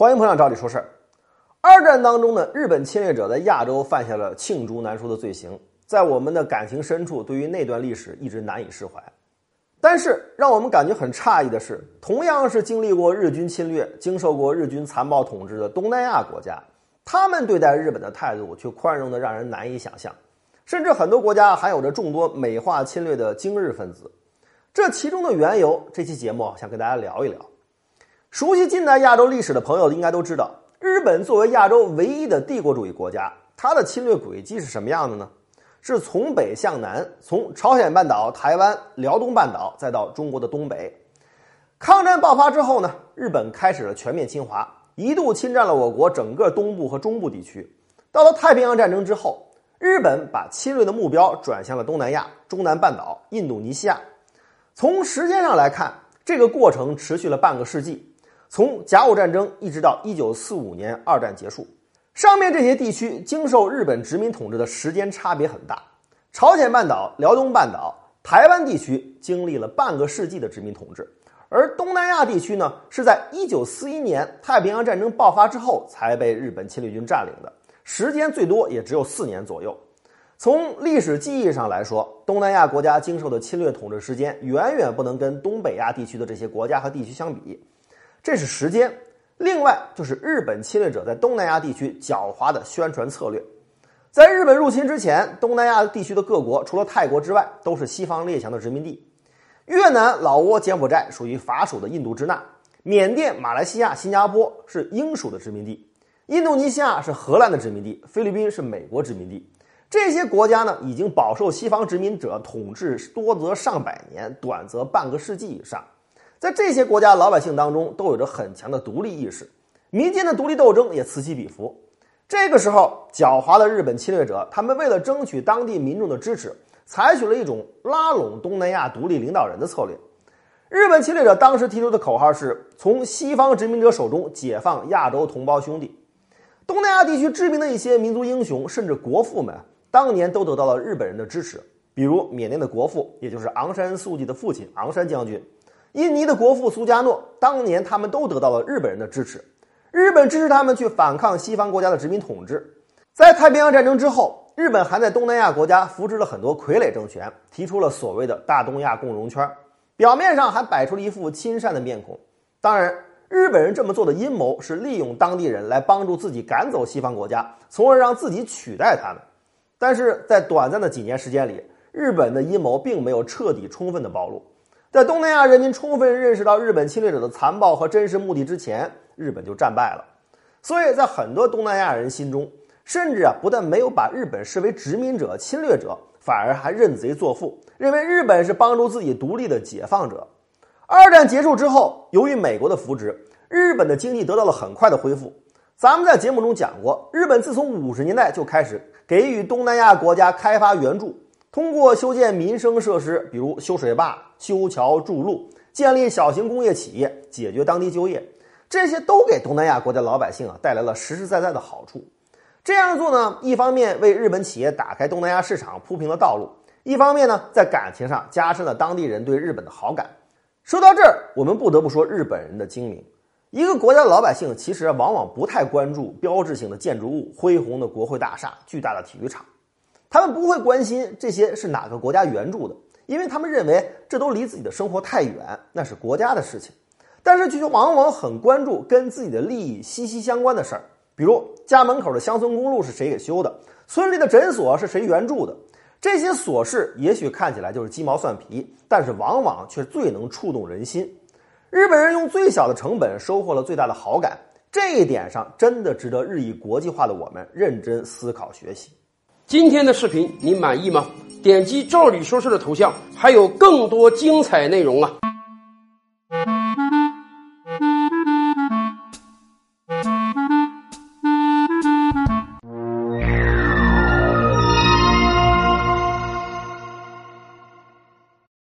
欢迎朋友找你说事儿。二战当中呢，日本侵略者在亚洲犯下了罄竹难书的罪行，在我们的感情深处，对于那段历史一直难以释怀。但是让我们感觉很诧异的是，同样是经历过日军侵略、经受过日军残暴统治的东南亚国家，他们对待日本的态度却宽容的让人难以想象。甚至很多国家还有着众多美化侵略的精日分子。这其中的缘由，这期节目想跟大家聊一聊。熟悉近代亚洲历史的朋友应该都知道，日本作为亚洲唯一的帝国主义国家，它的侵略轨迹是什么样的呢？是从北向南，从朝鲜半岛、台湾、辽东半岛，再到中国的东北。抗战爆发之后呢，日本开始了全面侵华，一度侵占了我国整个东部和中部地区。到了太平洋战争之后，日本把侵略的目标转向了东南亚、中南半岛、印度尼西亚。从时间上来看，这个过程持续了半个世纪，从甲午战争一直到一九四五年二战结束。上面这些地区经受日本殖民统治的时间差别很大，朝鲜半岛、辽东半岛、台湾地区经历了半个世纪的殖民统治，而东南亚地区呢，是在一九四一年太平洋战争爆发之后才被日本侵略军占领的，时间最多也只有四年左右。从历史记忆上来说，东南亚国家经受的侵略统治时间远远不能跟东北亚地区的这些国家和地区相比，这是时间。另外就是日本侵略者在东南亚地区狡猾的宣传策略。在日本入侵之前，东南亚地区的各国除了泰国之外，都是西方列强的殖民地。越南、老挝、柬埔寨属于法属的印度支那，缅甸、马来西亚、新加坡是英属的殖民地，印度尼西亚是荷兰的殖民地，菲律宾是美国殖民地。这些国家呢，已经饱受西方殖民者统治，多则上百年，短则半个世纪以上。在这些国家老百姓当中，都有着很强的独立意识，民间的独立斗争也此起彼伏。这个时候，狡猾的日本侵略者，他们为了争取当地民众的支持，采取了一种拉拢东南亚独立领导人的策略。日本侵略者当时提出的口号是：从西方殖民者手中解放亚洲同胞兄弟。东南亚地区知名的一些民族英雄，甚至国父们。当年都得到了日本人的支持，比如缅甸的国父，也就是昂山素季的父亲昂山将军；印尼的国父苏加诺，当年他们都得到了日本人的支持。日本支持他们去反抗西方国家的殖民统治。在太平洋战争之后，日本还在东南亚国家扶植了很多傀儡政权，提出了所谓的大东亚共荣圈，表面上还摆出了一副亲善的面孔。当然，日本人这么做的阴谋是利用当地人来帮助自己赶走西方国家，从而让自己取代他们。但是在短暂的几年时间里，日本的阴谋并没有彻底、充分的暴露。在东南亚人民充分认识到日本侵略者的残暴和真实目的之前，日本就战败了。所以在很多东南亚人心中，甚至啊，不但没有把日本视为殖民者、侵略者，反而还认贼作父，认为日本是帮助自己独立的解放者。二战结束之后，由于美国的扶植，日本的经济得到了很快的恢复。咱们在节目中讲过，日本自从五十年代就开始。给予东南亚国家开发援助，通过修建民生设施，比如修水坝、修桥筑路，建立小型工业企业，解决当地就业，这些都给东南亚国家老百姓啊带来了实实在在的好处。这样做呢，一方面为日本企业打开东南亚市场铺平了道路，一方面呢，在感情上加深了当地人对日本的好感。说到这儿，我们不得不说日本人的精明。一个国家的老百姓其实往往不太关注标志性的建筑物、恢宏的国会大厦、巨大的体育场，他们不会关心这些是哪个国家援助的，因为他们认为这都离自己的生活太远，那是国家的事情。但是却往往很关注跟自己的利益息息相关的事儿，比如家门口的乡村公路是谁给修的，村里的诊所是谁援助的，这些琐事也许看起来就是鸡毛蒜皮，但是往往却最能触动人心。日本人用最小的成本收获了最大的好感，这一点上真的值得日益国际化的我们认真思考学习。今天的视频你满意吗？点击“赵理说事”的头像，还有更多精彩内容啊！